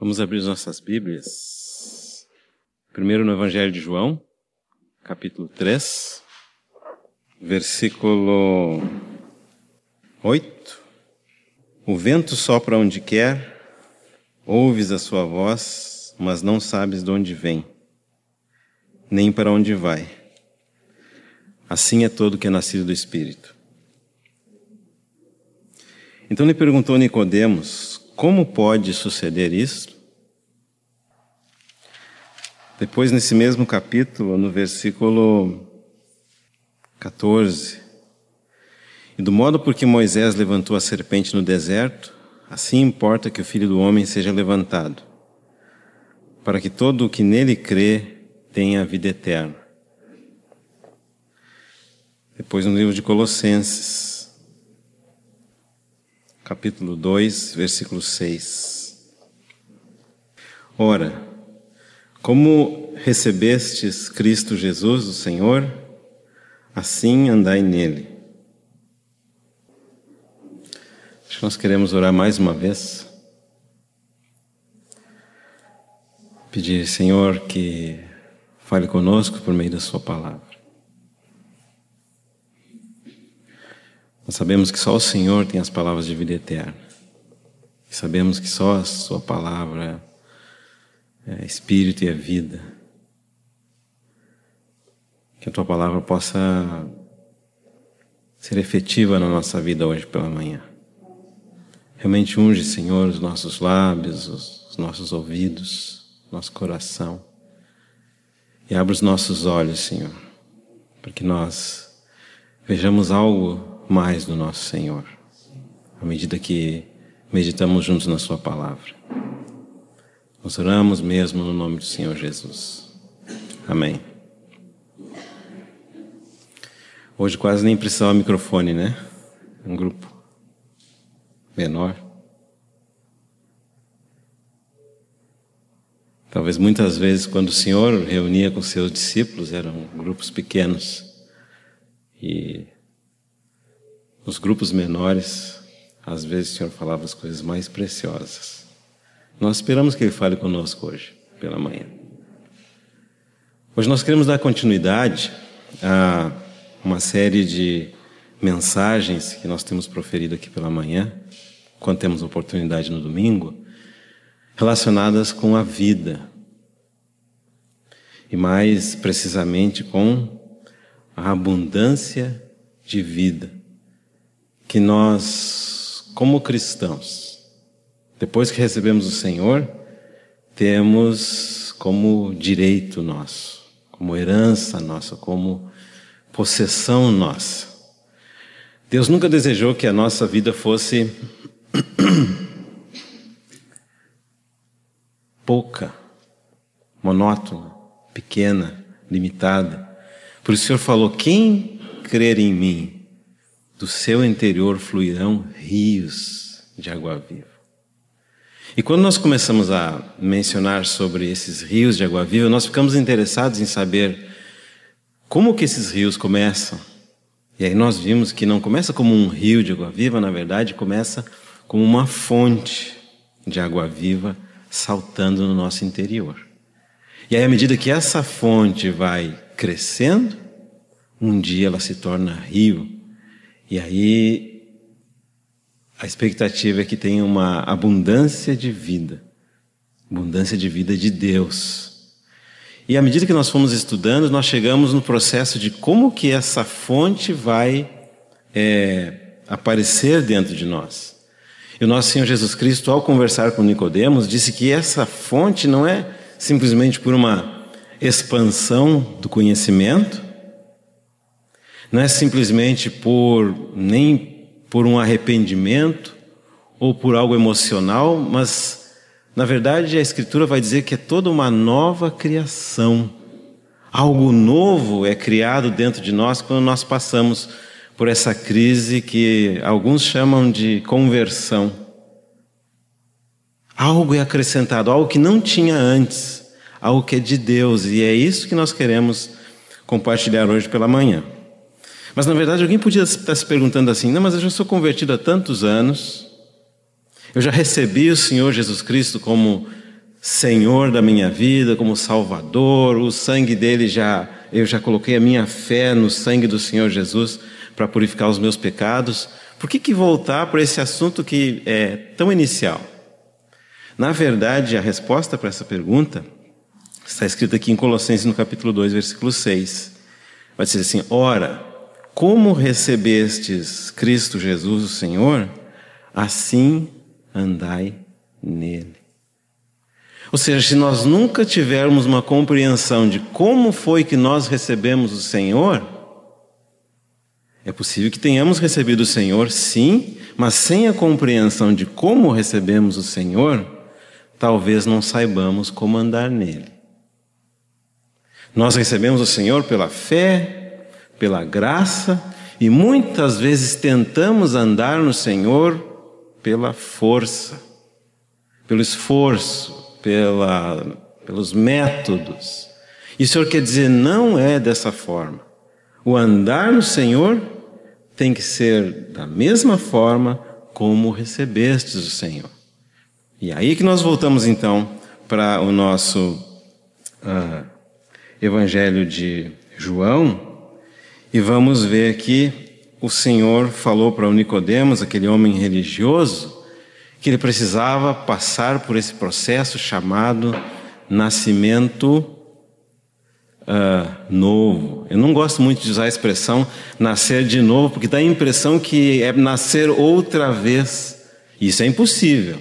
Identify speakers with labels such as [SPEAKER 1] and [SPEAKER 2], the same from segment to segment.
[SPEAKER 1] Vamos abrir nossas Bíblias. Primeiro no Evangelho de João, capítulo 3, versículo 8. O vento sopra onde quer, ouves a sua voz, mas não sabes de onde vem, nem para onde vai. Assim é todo que é nascido do Espírito. Então lhe perguntou Nicodemos, como pode suceder isso? Depois, nesse mesmo capítulo, no versículo 14, e do modo por que Moisés levantou a serpente no deserto, assim importa que o Filho do Homem seja levantado, para que todo o que nele crê tenha a vida eterna. Depois, no livro de Colossenses, capítulo 2, versículo 6. Ora, como recebestes Cristo Jesus, o Senhor, assim andai nele. Acho que nós queremos orar mais uma vez. Pedir, Senhor, que fale conosco por meio da Sua palavra. Nós sabemos que só o Senhor tem as palavras de vida eterna. E sabemos que só a Sua palavra é Espírito e é vida. Que a Tua palavra possa ser efetiva na nossa vida hoje pela manhã. Realmente unge, Senhor, os nossos lábios, os nossos ouvidos, nosso coração. E abre os nossos olhos, Senhor, para que nós vejamos algo mais do nosso Senhor, à medida que meditamos juntos na Sua palavra. Nós oramos mesmo no nome do Senhor Jesus. Amém. Hoje quase nem precisava microfone, né? Um grupo menor. Talvez muitas vezes, quando o Senhor reunia com seus discípulos, eram grupos pequenos. E nos grupos menores, às vezes o Senhor falava as coisas mais preciosas. Nós esperamos que Ele fale conosco hoje, pela manhã. Hoje nós queremos dar continuidade a uma série de mensagens que nós temos proferido aqui pela manhã, quando temos oportunidade no domingo, relacionadas com a vida. E mais precisamente com a abundância de vida que nós, como cristãos, depois que recebemos o Senhor, temos como direito nosso, como herança nossa, como possessão nossa. Deus nunca desejou que a nossa vida fosse pouca, monótona, pequena, limitada. Por isso o Senhor falou: quem crer em mim, do seu interior fluirão rios de água viva. E quando nós começamos a mencionar sobre esses rios de água viva, nós ficamos interessados em saber como que esses rios começam. E aí nós vimos que não começa como um rio de água viva, na verdade, começa como uma fonte de água viva saltando no nosso interior. E aí, à medida que essa fonte vai crescendo, um dia ela se torna rio e aí a expectativa é que tenha uma abundância de vida, abundância de vida de Deus. E à medida que nós fomos estudando, nós chegamos no processo de como que essa fonte vai é, aparecer dentro de nós. E o nosso Senhor Jesus Cristo, ao conversar com Nicodemos, disse que essa fonte não é simplesmente por uma expansão do conhecimento, não é simplesmente por nem por um arrependimento ou por algo emocional, mas na verdade a escritura vai dizer que é toda uma nova criação. Algo novo é criado dentro de nós quando nós passamos por essa crise que alguns chamam de conversão. Algo é acrescentado, algo que não tinha antes, algo que é de Deus, e é isso que nós queremos compartilhar hoje pela manhã. Mas na verdade alguém podia estar se perguntando assim: não, mas eu já sou convertido há tantos anos, eu já recebi o Senhor Jesus Cristo como Senhor da minha vida, como Salvador, o sangue dele já, eu já coloquei a minha fé no sangue do Senhor Jesus para purificar os meus pecados. Por que, que voltar para esse assunto que é tão inicial? Na verdade, a resposta para essa pergunta está escrita aqui em Colossenses no capítulo 2, versículo 6. Vai dizer assim: Ora, como recebestes Cristo Jesus, o Senhor, assim andai nele. Ou seja, se nós nunca tivermos uma compreensão de como foi que nós recebemos o Senhor, é possível que tenhamos recebido o Senhor, sim, mas sem a compreensão de como recebemos o Senhor, talvez não saibamos como andar nele. Nós recebemos o Senhor pela fé, pela graça, e muitas vezes tentamos andar no Senhor pela força, pelo esforço, pela, pelos métodos. E o Senhor quer dizer, não é dessa forma. O andar no Senhor tem que ser da mesma forma como recebestes o Senhor. E aí que nós voltamos então para o nosso uh, Evangelho de João e vamos ver que o Senhor falou para o Nicodemos, aquele homem religioso, que ele precisava passar por esse processo chamado nascimento uh, novo. Eu não gosto muito de usar a expressão nascer de novo, porque dá a impressão que é nascer outra vez. Isso é impossível.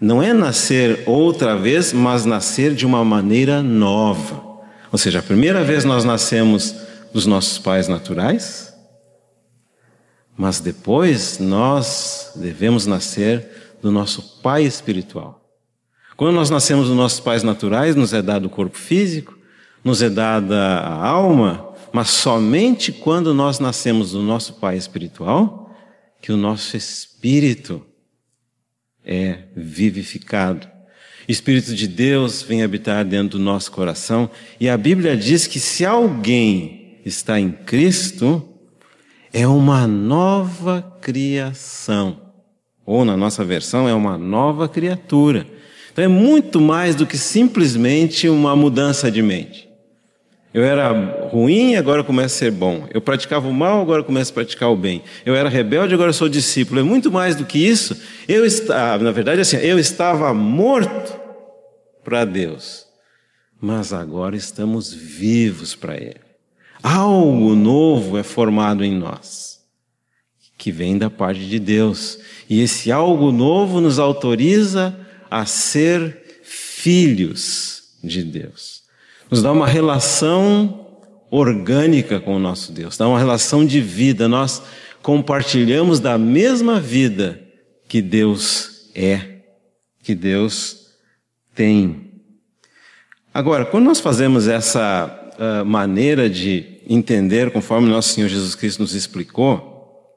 [SPEAKER 1] Não é nascer outra vez, mas nascer de uma maneira nova. Ou seja, a primeira vez nós nascemos dos nossos pais naturais, mas depois nós devemos nascer do nosso pai espiritual. Quando nós nascemos dos nossos pais naturais, nos é dado o corpo físico, nos é dada a alma, mas somente quando nós nascemos do nosso pai espiritual que o nosso espírito é vivificado. Espírito de Deus vem habitar dentro do nosso coração e a Bíblia diz que se alguém está em Cristo, é uma nova criação. Ou na nossa versão, é uma nova criatura. Então é muito mais do que simplesmente uma mudança de mente. Eu era ruim, agora começo a ser bom. Eu praticava o mal, agora começo a praticar o bem. Eu era rebelde, agora sou discípulo. É muito mais do que isso. Eu estava, na verdade, assim, eu estava morto para Deus, mas agora estamos vivos para Ele. Algo novo é formado em nós, que vem da parte de Deus. E esse algo novo nos autoriza a ser filhos de Deus. Nos dá uma relação orgânica com o nosso Deus, dá uma relação de vida. Nós compartilhamos da mesma vida que Deus é, que Deus tem. Agora, quando nós fazemos essa uh, maneira de entender, conforme nosso Senhor Jesus Cristo nos explicou,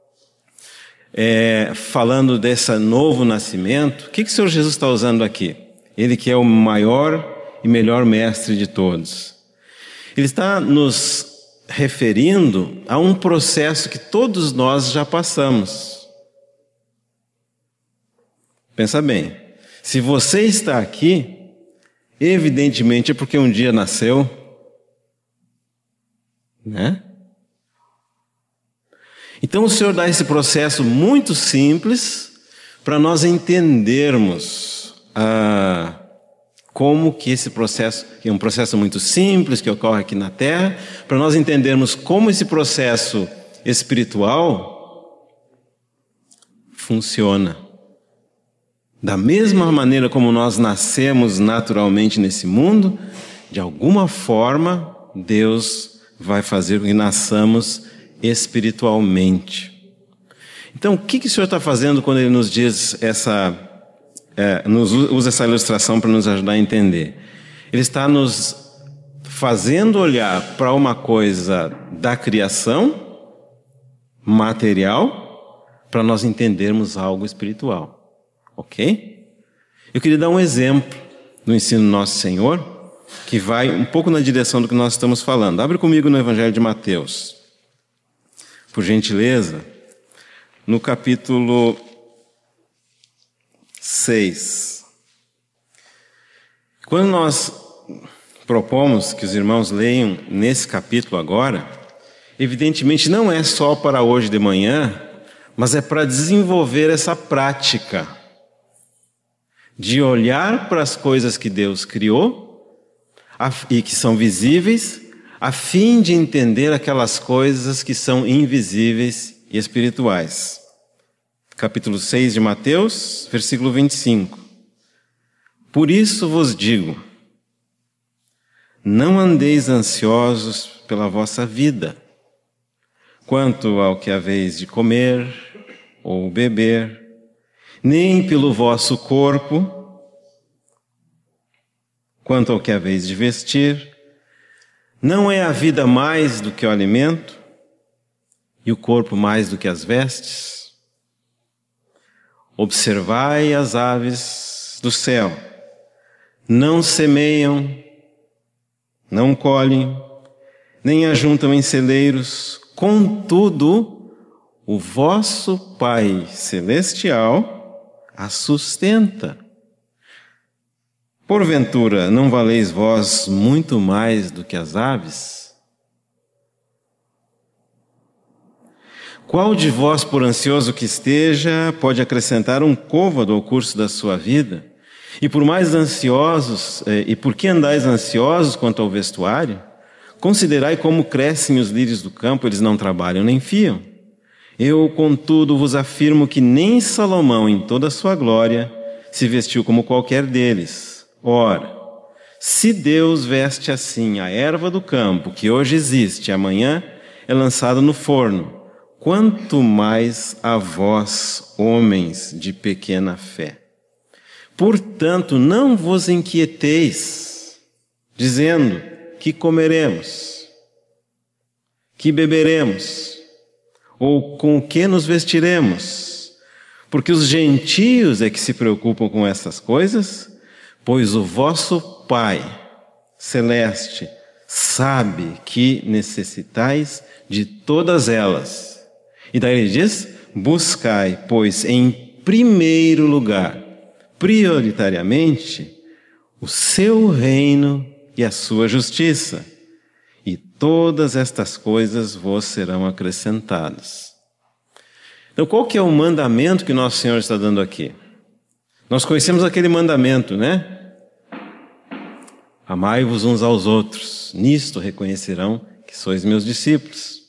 [SPEAKER 1] é, falando desse novo nascimento, o que, que o Senhor Jesus está usando aqui? Ele que é o maior e melhor mestre de todos. Ele está nos referindo a um processo que todos nós já passamos. Pensa bem, se você está aqui, evidentemente é porque um dia nasceu né? Então o Senhor dá esse processo muito simples para nós entendermos ah, como que esse processo, que é um processo muito simples que ocorre aqui na Terra, para nós entendermos como esse processo espiritual funciona. Da mesma maneira como nós nascemos naturalmente nesse mundo, de alguma forma Deus vai fazer que nasçamos espiritualmente. Então, o que, que o Senhor está fazendo quando Ele nos diz essa, é, nos usa essa ilustração para nos ajudar a entender? Ele está nos fazendo olhar para uma coisa da criação material para nós entendermos algo espiritual, ok? Eu queria dar um exemplo do ensino nosso Senhor que vai um pouco na direção do que nós estamos falando. Abre comigo no Evangelho de Mateus, por gentileza, no capítulo 6. Quando nós propomos que os irmãos leiam nesse capítulo agora, evidentemente não é só para hoje de manhã, mas é para desenvolver essa prática de olhar para as coisas que Deus criou e que são visíveis, a fim de entender aquelas coisas que são invisíveis e espirituais. Capítulo 6 de Mateus, versículo 25. Por isso vos digo: não andeis ansiosos pela vossa vida, quanto ao que haveis de comer ou beber, nem pelo vosso corpo, quanto ao que haveis de vestir. Não é a vida mais do que o alimento e o corpo mais do que as vestes? Observai as aves do céu, não semeiam, não colhem, nem ajuntam em celeiros, contudo, o vosso Pai Celestial a sustenta. Porventura, não valeis vós muito mais do que as aves? Qual de vós, por ansioso que esteja, pode acrescentar um côvado ao curso da sua vida? E por mais ansiosos, eh, e por que andais ansiosos quanto ao vestuário? Considerai como crescem os lírios do campo, eles não trabalham nem fiam. Eu, contudo, vos afirmo que nem Salomão, em toda a sua glória, se vestiu como qualquer deles. Ora, se Deus veste assim a erva do campo, que hoje existe, amanhã é lançada no forno, quanto mais a vós, homens de pequena fé. Portanto, não vos inquieteis, dizendo que comeremos, que beberemos, ou com que nos vestiremos, porque os gentios é que se preocupam com essas coisas pois o vosso Pai celeste sabe que necessitais de todas elas. E daí ele diz: buscai, pois, em primeiro lugar, prioritariamente, o seu reino e a sua justiça, e todas estas coisas vos serão acrescentadas. Então, qual que é o mandamento que nosso Senhor está dando aqui? Nós conhecemos aquele mandamento, né? Amai-vos uns aos outros, nisto reconhecerão que sois meus discípulos.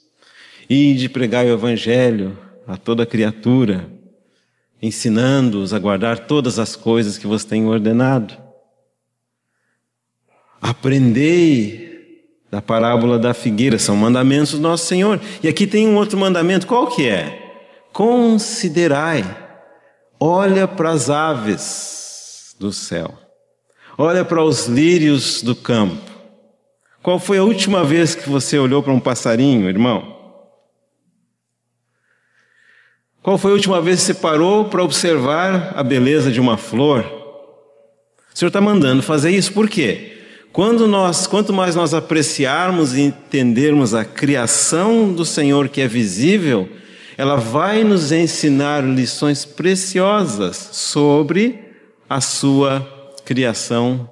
[SPEAKER 1] E de pregar o Evangelho a toda criatura, ensinando-os a guardar todas as coisas que vos tenho ordenado. Aprendei da parábola da figueira, são mandamentos do nosso Senhor. E aqui tem um outro mandamento, qual que é? Considerai, olha para as aves do céu Olha para os lírios do campo. Qual foi a última vez que você olhou para um passarinho, irmão? Qual foi a última vez que você parou para observar a beleza de uma flor? O Senhor está mandando fazer isso, por quê? Quando nós, quanto mais nós apreciarmos e entendermos a criação do Senhor que é visível, ela vai nos ensinar lições preciosas sobre a sua criação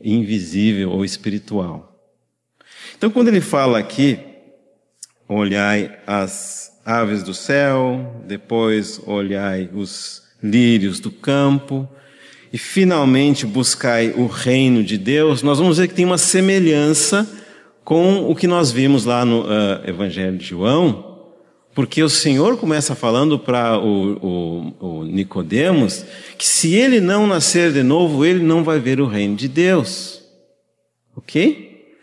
[SPEAKER 1] invisível ou espiritual. Então, quando ele fala aqui, olhai as aves do céu, depois olhai os lírios do campo, e finalmente buscai o reino de Deus, nós vamos ver que tem uma semelhança com o que nós vimos lá no uh, Evangelho de João, porque o Senhor começa falando para o, o, o, Nicodemos que se ele não nascer de novo, ele não vai ver o reino de Deus. Ok?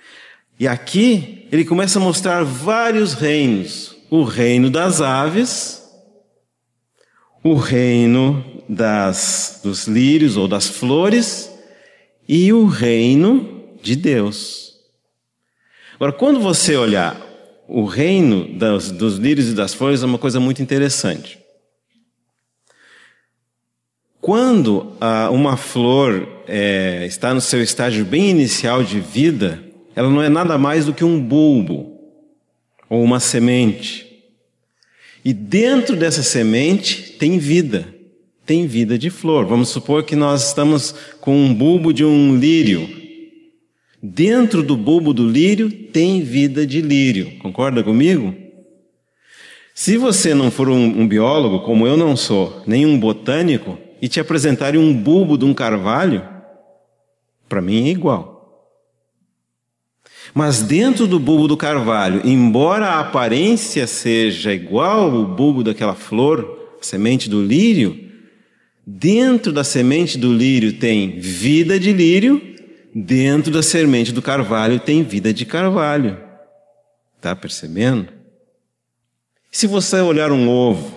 [SPEAKER 1] E aqui ele começa a mostrar vários reinos: o reino das aves, o reino das, dos lírios ou das flores e o reino de Deus. Agora, quando você olhar o reino das, dos lírios e das flores é uma coisa muito interessante. Quando ah, uma flor é, está no seu estágio bem inicial de vida, ela não é nada mais do que um bulbo ou uma semente. E dentro dessa semente tem vida, tem vida de flor. Vamos supor que nós estamos com um bulbo de um lírio. Dentro do bulbo do lírio tem vida de lírio. Concorda comigo? Se você não for um, um biólogo, como eu não sou, nem um botânico, e te apresentarem um bulbo de um carvalho, para mim é igual. Mas dentro do bulbo do carvalho, embora a aparência seja igual ao bulbo daquela flor, a semente do lírio, dentro da semente do lírio tem vida de lírio, dentro da semente do carvalho tem vida de carvalho. Está percebendo? Se você olhar um ovo,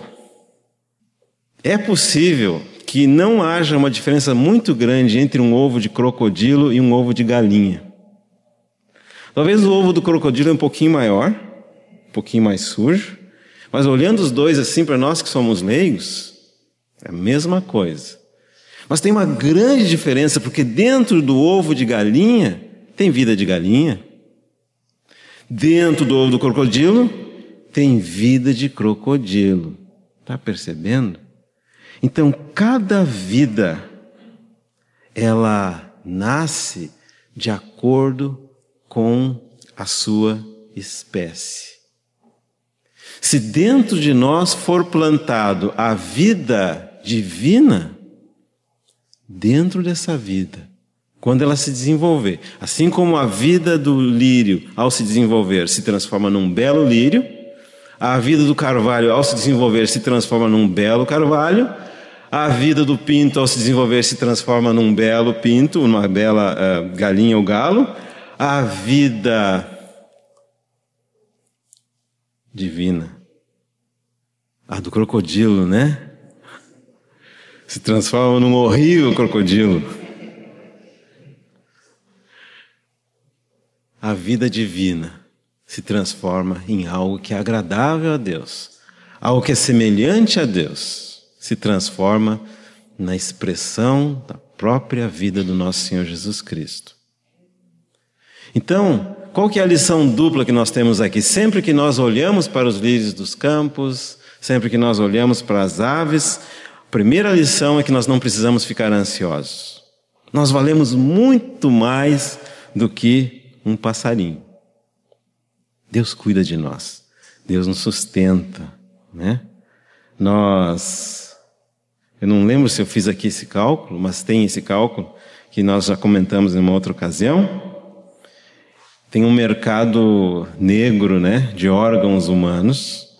[SPEAKER 1] é possível que não haja uma diferença muito grande entre um ovo de crocodilo e um ovo de galinha. Talvez o ovo do crocodilo é um pouquinho maior, um pouquinho mais sujo, mas olhando os dois assim para nós que somos leigos, é a mesma coisa. Mas tem uma grande diferença, porque dentro do ovo de galinha tem vida de galinha. Dentro do ovo do crocodilo tem vida de crocodilo. Está percebendo? Então, cada vida, ela nasce de acordo com a sua espécie. Se dentro de nós for plantado a vida divina, dentro dessa vida, quando ela se desenvolver, assim como a vida do lírio, ao se desenvolver, se transforma num belo lírio, a vida do carvalho, ao se desenvolver, se transforma num belo carvalho, a vida do pinto, ao se desenvolver, se transforma num belo pinto, uma bela uh, galinha ou galo, a vida divina. A do crocodilo, né? Se transforma num horrível crocodilo. A vida divina se transforma em algo que é agradável a Deus, algo que é semelhante a Deus, se transforma na expressão da própria vida do nosso Senhor Jesus Cristo. Então, qual que é a lição dupla que nós temos aqui? Sempre que nós olhamos para os lírios dos campos, sempre que nós olhamos para as aves, a primeira lição é que nós não precisamos ficar ansiosos. Nós valemos muito mais do que um passarinho. Deus cuida de nós. Deus nos sustenta, né? Nós eu não lembro se eu fiz aqui esse cálculo, mas tem esse cálculo que nós já comentamos em uma outra ocasião tem um mercado negro né, de órgãos humanos.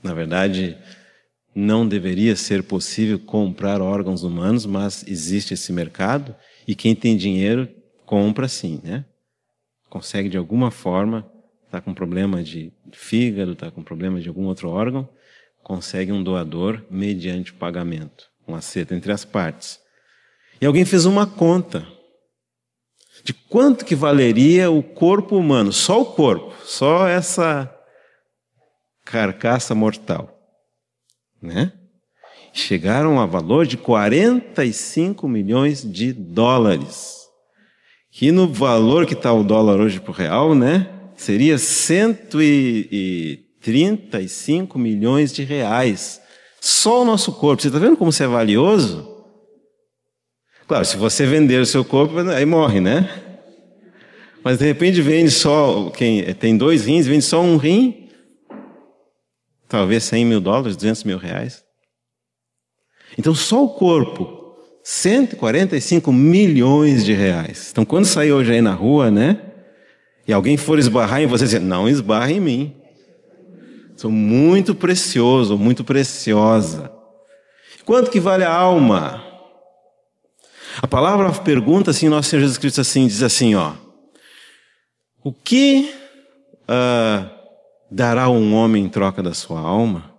[SPEAKER 1] Na verdade, não deveria ser possível comprar órgãos humanos, mas existe esse mercado e quem tem dinheiro compra sim, né? Consegue de alguma forma, está com problema de fígado, está com problema de algum outro órgão, consegue um doador mediante pagamento, um acerto entre as partes. E alguém fez uma conta de quanto que valeria o corpo humano, só o corpo, só essa carcaça mortal, né? Chegaram a valor de 45 milhões de dólares. Que no valor que está o dólar hoje para o real, né? Seria 135 milhões de reais. Só o nosso corpo. Você está vendo como isso é valioso? Claro, se você vender o seu corpo, aí morre, né? Mas de repente vende só, quem tem dois rins, vende só um rim, talvez 100 mil dólares, 200 mil reais. Então só o corpo, 145 milhões de reais. Então quando sair hoje aí na rua, né? E alguém for esbarrar em você, dizer, não esbarre em mim. Sou muito precioso, muito preciosa. Quanto que vale a alma? A palavra pergunta assim, nosso Senhor Jesus Cristo assim, diz assim, ó. O que uh, dará um homem em troca da sua alma?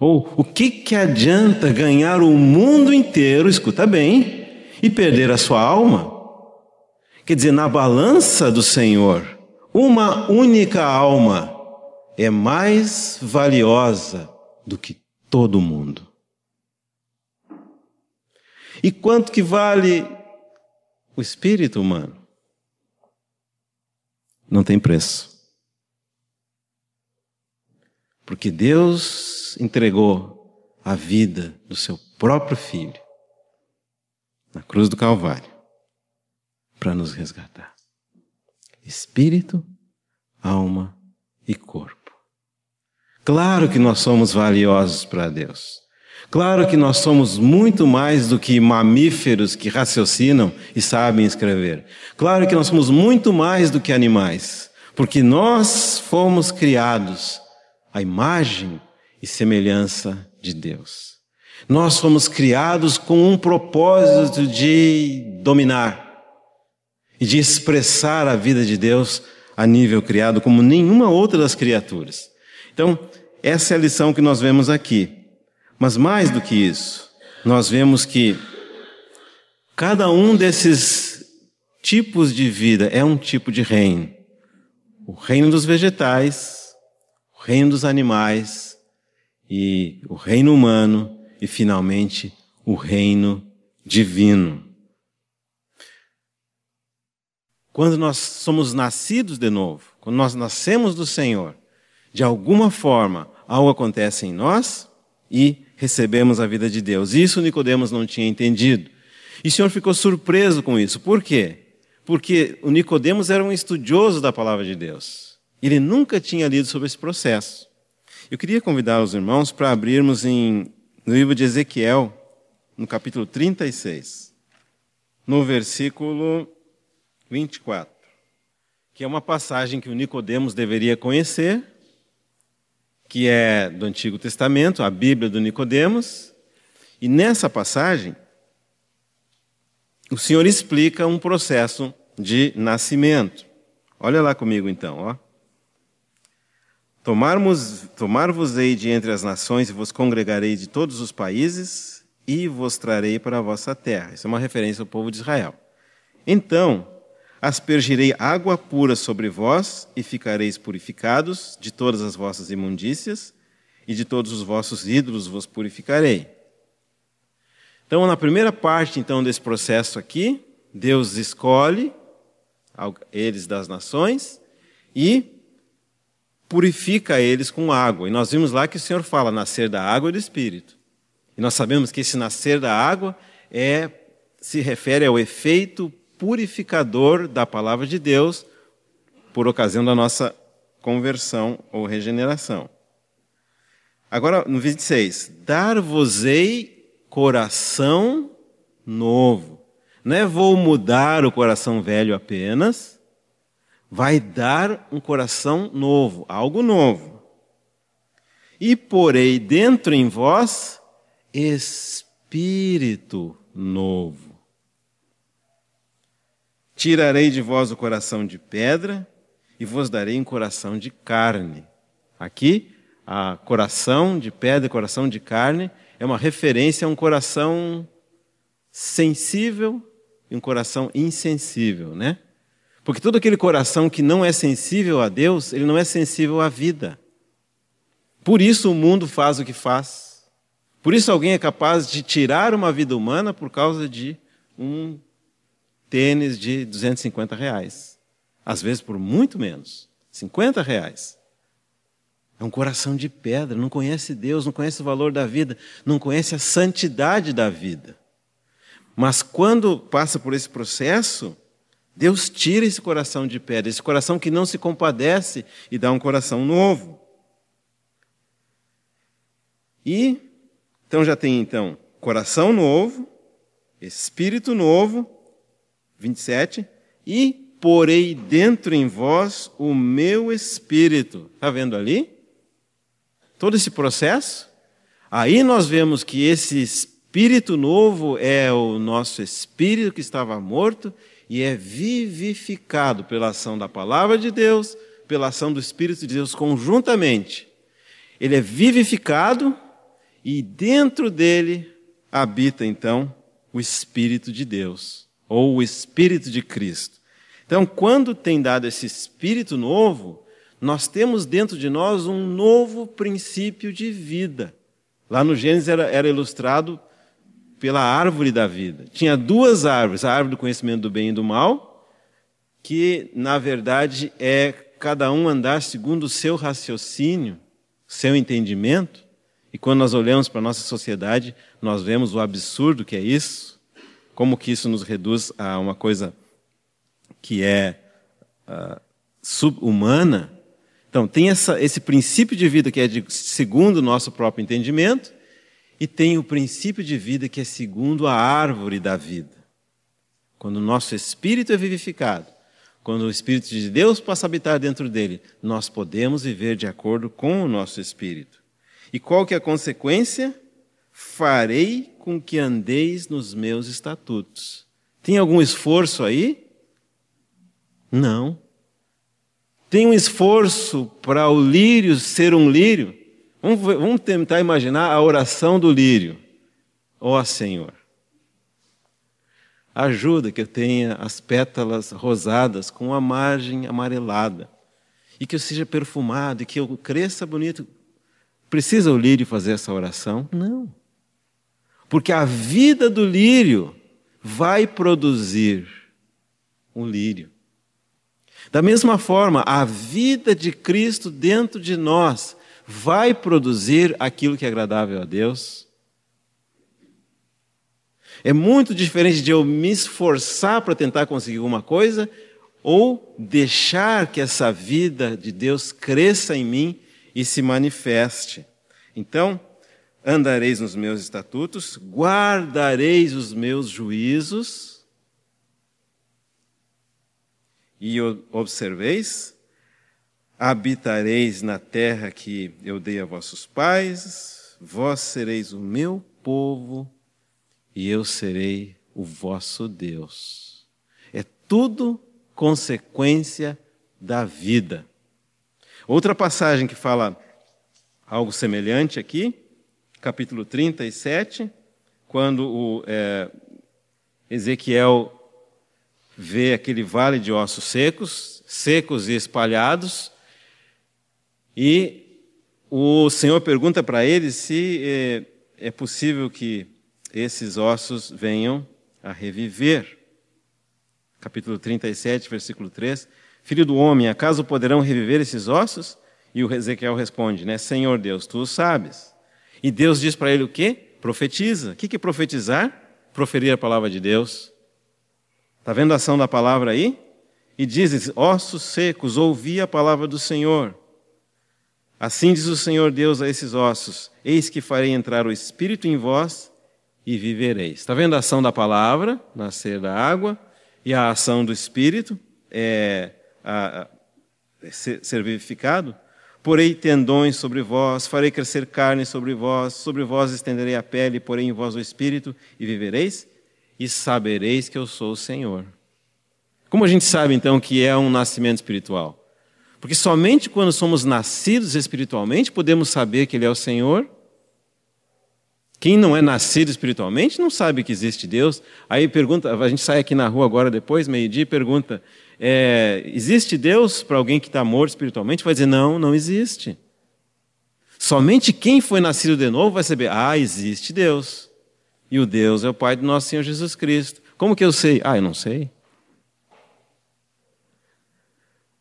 [SPEAKER 1] Ou o que, que adianta ganhar o mundo inteiro, escuta bem, e perder a sua alma? Quer dizer, na balança do Senhor, uma única alma é mais valiosa do que todo mundo. E quanto que vale o espírito humano? Não tem preço. Porque Deus entregou a vida do seu próprio filho na cruz do Calvário para nos resgatar. Espírito, alma e corpo. Claro que nós somos valiosos para Deus. Claro que nós somos muito mais do que mamíferos que raciocinam e sabem escrever. Claro que nós somos muito mais do que animais, porque nós fomos criados à imagem e semelhança de Deus. Nós fomos criados com um propósito de dominar e de expressar a vida de Deus a nível criado como nenhuma outra das criaturas. Então, essa é a lição que nós vemos aqui. Mas mais do que isso, nós vemos que cada um desses tipos de vida é um tipo de reino. O reino dos vegetais, o reino dos animais e o reino humano e finalmente o reino divino. Quando nós somos nascidos de novo, quando nós nascemos do Senhor, de alguma forma algo acontece em nós e recebemos a vida de Deus. Isso Nicodemos não tinha entendido. E o Senhor ficou surpreso com isso. Por quê? Porque o Nicodemos era um estudioso da palavra de Deus. Ele nunca tinha lido sobre esse processo. Eu queria convidar os irmãos para abrirmos em, no livro de Ezequiel, no capítulo 36, no versículo 24, que é uma passagem que o Nicodemos deveria conhecer, que é do Antigo Testamento, a Bíblia do Nicodemos, e nessa passagem o Senhor explica um processo de nascimento. Olha lá comigo então, ó. Tomar-vos-ei de entre as nações e vos congregarei de todos os países e vos trarei para a vossa terra. Isso é uma referência ao povo de Israel. Então, aspergirei água pura sobre vós e ficareis purificados de todas as vossas imundícias e de todos os vossos ídolos vos purificarei. Então, na primeira parte então desse processo aqui, Deus escolhe eles das nações e purifica eles com água. E nós vimos lá que o Senhor fala nascer da água e do espírito. E nós sabemos que esse nascer da água é se refere ao efeito purificador da palavra de Deus por ocasião da nossa conversão ou regeneração. Agora, no 26, dar-vos-ei coração novo. Não é vou mudar o coração velho apenas, vai dar um coração novo, algo novo. E porei dentro em vós espírito novo. Tirarei de vós o coração de pedra e vos darei um coração de carne. Aqui, a coração de pedra e coração de carne é uma referência a um coração sensível e um coração insensível, né? Porque todo aquele coração que não é sensível a Deus, ele não é sensível à vida. Por isso o mundo faz o que faz. Por isso alguém é capaz de tirar uma vida humana por causa de um tênis de 250 reais. Às vezes por muito menos. 50 reais. É um coração de pedra, não conhece Deus, não conhece o valor da vida, não conhece a santidade da vida. Mas quando passa por esse processo, Deus tira esse coração de pedra, esse coração que não se compadece e dá um coração novo. E então já tem então coração novo, espírito novo 27, e porei dentro em vós o meu espírito. Está vendo ali? Todo esse processo? Aí nós vemos que esse espírito novo é o nosso espírito que estava morto e é vivificado pela ação da palavra de Deus, pela ação do Espírito de Deus conjuntamente. Ele é vivificado e dentro dele habita então o Espírito de Deus ou o Espírito de Cristo. Então, quando tem dado esse Espírito novo, nós temos dentro de nós um novo princípio de vida. Lá no Gênesis era, era ilustrado pela árvore da vida. Tinha duas árvores: a árvore do conhecimento do bem e do mal, que na verdade é cada um andar segundo o seu raciocínio, seu entendimento, E quando nós olhamos para a nossa sociedade, nós vemos o absurdo que é isso, como que isso nos reduz a uma coisa que é uh, subhumana. Então, tem essa, esse princípio de vida que é de, segundo o nosso próprio entendimento, e tem o princípio de vida que é segundo a árvore da vida. Quando o nosso espírito é vivificado, quando o Espírito de Deus passa a habitar dentro dele, nós podemos viver de acordo com o nosso espírito. E qual que é a consequência? Farei com que andeis nos meus estatutos. Tem algum esforço aí? Não. Tem um esforço para o lírio ser um lírio? Vamos, vamos tentar imaginar a oração do lírio. Ó oh, Senhor, ajuda que eu tenha as pétalas rosadas com a margem amarelada e que eu seja perfumado e que eu cresça bonito. Precisa o lírio fazer essa oração? Não. Porque a vida do lírio vai produzir um lírio. Da mesma forma, a vida de Cristo dentro de nós vai produzir aquilo que é agradável a Deus. É muito diferente de eu me esforçar para tentar conseguir alguma coisa ou deixar que essa vida de Deus cresça em mim e se manifeste. Então, andareis nos meus estatutos, guardareis os meus juízos e observeis, habitareis na terra que eu dei a vossos pais, vós sereis o meu povo e eu serei o vosso Deus. É tudo consequência da vida. Outra passagem que fala algo semelhante aqui, capítulo 37, quando o é, Ezequiel vê aquele vale de ossos secos, secos e espalhados, e o Senhor pergunta para ele se é, é possível que esses ossos venham a reviver. Capítulo 37, versículo 3. Filho do homem, acaso poderão reviver esses ossos? E o Ezequiel responde, né? Senhor Deus, tu o sabes. E Deus diz para ele o quê? Profetiza. O que é profetizar? Proferir a palavra de Deus. Está vendo a ação da palavra aí? E dizes, ossos secos, ouvi a palavra do Senhor. Assim diz o Senhor Deus a esses ossos: Eis que farei entrar o Espírito em vós e vivereis. Está vendo a ação da palavra, nascer da água, e a ação do Espírito, é, a, a, ser, ser vivificado? Porei tendões sobre vós, farei crescer carne sobre vós, sobre vós estenderei a pele, porei em vós o Espírito e vivereis e sabereis que eu sou o Senhor. Como a gente sabe então que é um nascimento espiritual? Porque somente quando somos nascidos espiritualmente podemos saber que Ele é o Senhor. Quem não é nascido espiritualmente não sabe que existe Deus. Aí pergunta, a gente sai aqui na rua agora depois, meio-dia, e pergunta: é, existe Deus para alguém que está morto espiritualmente? Vai dizer: não, não existe. Somente quem foi nascido de novo vai saber: ah, existe Deus. E o Deus é o Pai do nosso Senhor Jesus Cristo. Como que eu sei? Ah, eu não sei.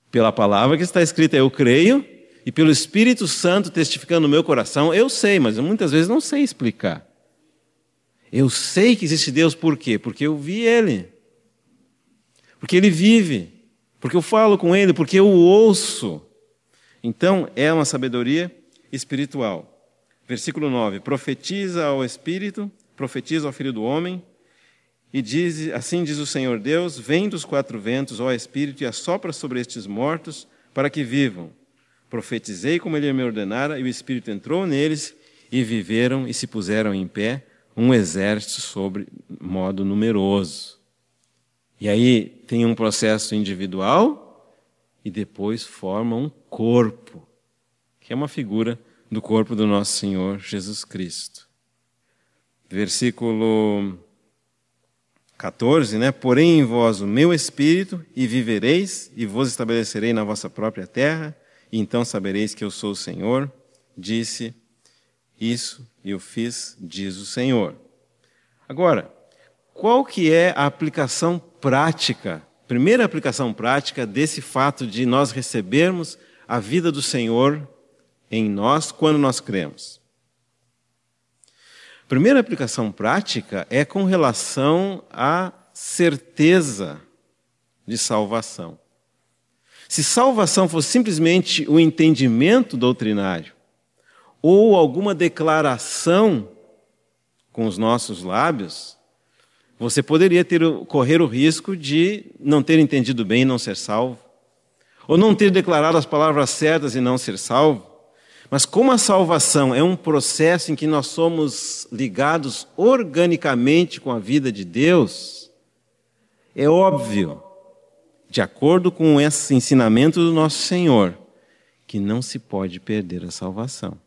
[SPEAKER 1] Pela palavra que está escrita, eu creio, e pelo Espírito Santo testificando no meu coração, eu sei, mas eu muitas vezes não sei explicar. Eu sei que existe Deus por quê? Porque eu vi Ele. Porque Ele vive. Porque eu falo com Ele, porque eu o ouço. Então, é uma sabedoria espiritual. Versículo 9: Profetiza ao Espírito profetiza ao filho do homem e diz: Assim diz o Senhor Deus: Vem dos quatro ventos, ó Espírito, e assopra sobre estes mortos para que vivam. Profetizei como ele me ordenara, e o Espírito entrou neles, e viveram e se puseram em pé um exército sobre modo numeroso. E aí tem um processo individual e depois forma um corpo, que é uma figura do corpo do nosso Senhor Jesus Cristo versículo 14, né? Porém em vós o meu espírito, e vivereis, e vos estabelecerei na vossa própria terra, e então sabereis que eu sou o Senhor. Disse isso eu fiz, diz o Senhor. Agora, qual que é a aplicação prática, primeira aplicação prática desse fato de nós recebermos a vida do Senhor em nós quando nós cremos? primeira aplicação prática é com relação à certeza de salvação. Se salvação fosse simplesmente o entendimento doutrinário ou alguma declaração com os nossos lábios, você poderia ter, correr o risco de não ter entendido bem e não ser salvo, ou não ter declarado as palavras certas e não ser salvo. Mas como a salvação é um processo em que nós somos ligados organicamente com a vida de Deus, é óbvio de acordo com esse ensinamento do nosso Senhor, que não se pode perder a salvação.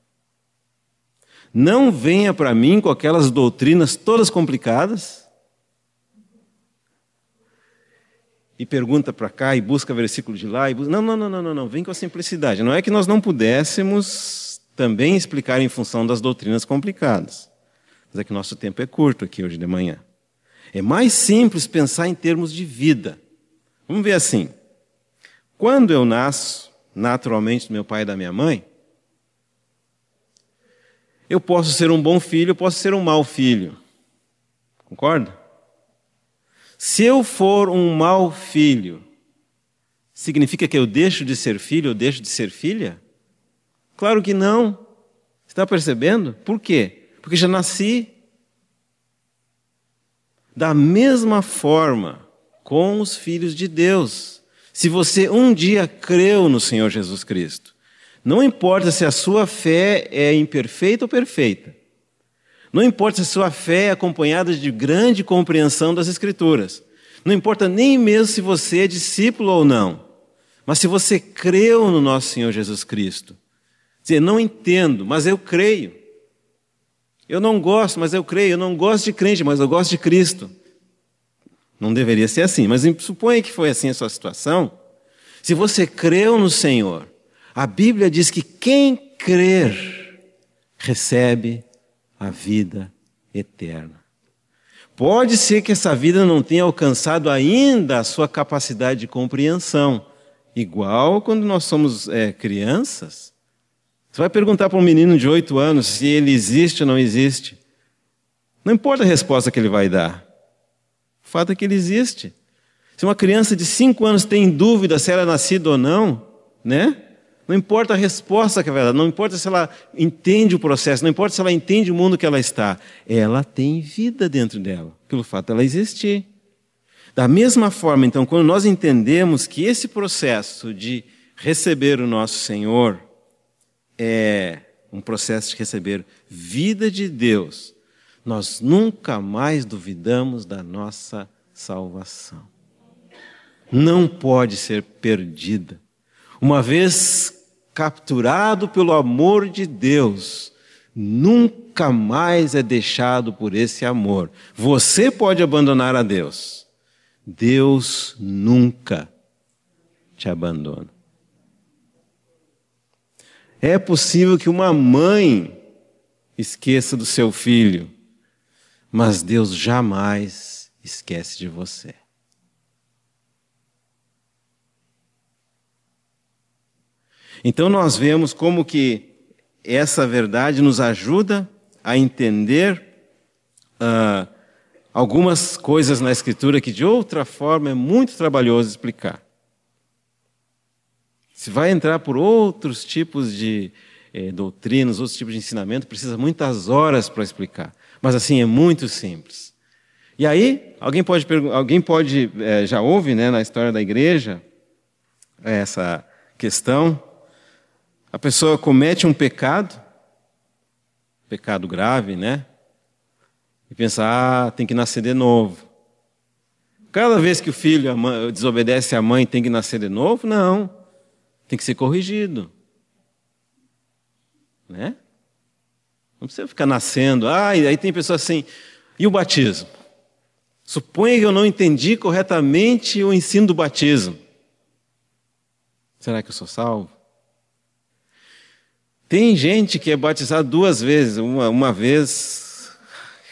[SPEAKER 1] Não venha para mim com aquelas doutrinas todas complicadas e pergunta para cá e busca versículo de lá e busca... não, não, não, não, não, vem com a simplicidade. Não é que nós não pudéssemos também explicar em função das doutrinas complicadas. Mas é que nosso tempo é curto aqui hoje de manhã. É mais simples pensar em termos de vida. Vamos ver assim. Quando eu nasço, naturalmente, do meu pai e da minha mãe, eu posso ser um bom filho, eu posso ser um mau filho. Concorda? Se eu for um mau filho, significa que eu deixo de ser filho, eu deixo de ser filha? Claro que não. Está percebendo? Por quê? Porque já nasci. Da mesma forma, com os filhos de Deus. Se você um dia creu no Senhor Jesus Cristo, não importa se a sua fé é imperfeita ou perfeita, não importa se sua fé é acompanhada de grande compreensão das Escrituras, não importa nem mesmo se você é discípulo ou não, mas se você creu no nosso Senhor Jesus Cristo, dizer, não entendo, mas eu creio. Eu não gosto, mas eu creio. Eu não gosto de crente, mas eu gosto de Cristo. Não deveria ser assim, mas suponha que foi assim a sua situação. Se você creu no Senhor, a Bíblia diz que quem crer recebe a vida eterna. Pode ser que essa vida não tenha alcançado ainda a sua capacidade de compreensão, igual quando nós somos é, crianças. Você vai perguntar para um menino de oito anos se ele existe ou não existe. Não importa a resposta que ele vai dar fato é que ele existe. Se uma criança de cinco anos tem dúvida se ela é nascida ou não, né? Não importa a resposta que ela dá, não importa se ela entende o processo, não importa se ela entende o mundo que ela está, ela tem vida dentro dela, pelo fato dela existir. Da mesma forma, então, quando nós entendemos que esse processo de receber o nosso Senhor é um processo de receber vida de Deus, nós nunca mais duvidamos da nossa salvação. Não pode ser perdida. Uma vez capturado pelo amor de Deus, nunca mais é deixado por esse amor. Você pode abandonar a Deus, Deus nunca te abandona. É possível que uma mãe esqueça do seu filho, mas Deus jamais esquece de você. Então nós vemos como que essa verdade nos ajuda a entender uh, algumas coisas na Escritura que de outra forma é muito trabalhoso explicar. Se vai entrar por outros tipos de eh, doutrinas, outros tipos de ensinamento, precisa muitas horas para explicar. Mas assim, é muito simples. E aí, alguém pode, alguém pode é, já ouve né, na história da igreja essa questão. A pessoa comete um pecado, pecado grave, né? E pensa, ah, tem que nascer de novo. Cada vez que o filho desobedece à mãe, tem que nascer de novo? Não. Tem que ser corrigido. Né? Não precisa ficar nascendo. Ah, aí tem pessoas assim. E o batismo? Suponha que eu não entendi corretamente o ensino do batismo. Será que eu sou salvo? Tem gente que é batizado duas vezes. Uma, uma vez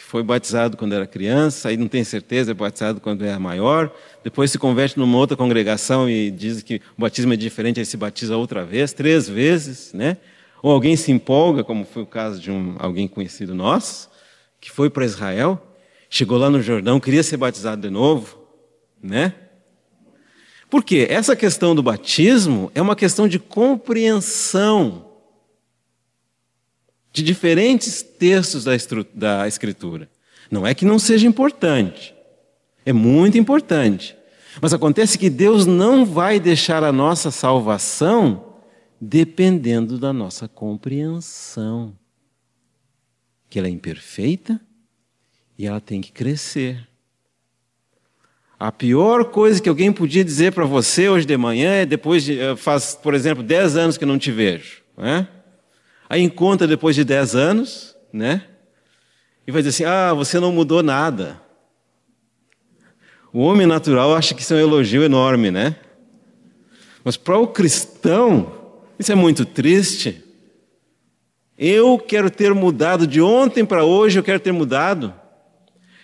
[SPEAKER 1] foi batizado quando era criança, aí não tem certeza, é batizado quando é maior. Depois se converte numa outra congregação e diz que o batismo é diferente, aí se batiza outra vez, três vezes, né? Ou alguém se empolga, como foi o caso de um, alguém conhecido nosso, que foi para Israel, chegou lá no Jordão, queria ser batizado de novo, né? Por quê? Essa questão do batismo é uma questão de compreensão de diferentes textos da, da Escritura. Não é que não seja importante, é muito importante. Mas acontece que Deus não vai deixar a nossa salvação dependendo da nossa compreensão. Que ela é imperfeita e ela tem que crescer. A pior coisa que alguém podia dizer para você hoje de manhã é depois de, eh, faz, por exemplo, 10 anos que não te vejo. Né? Aí encontra depois de 10 anos, né? E vai dizer assim: ah, você não mudou nada. O homem natural acha que isso é um elogio enorme, né? Mas para o cristão, isso é muito triste. Eu quero ter mudado de ontem para hoje, eu quero ter mudado.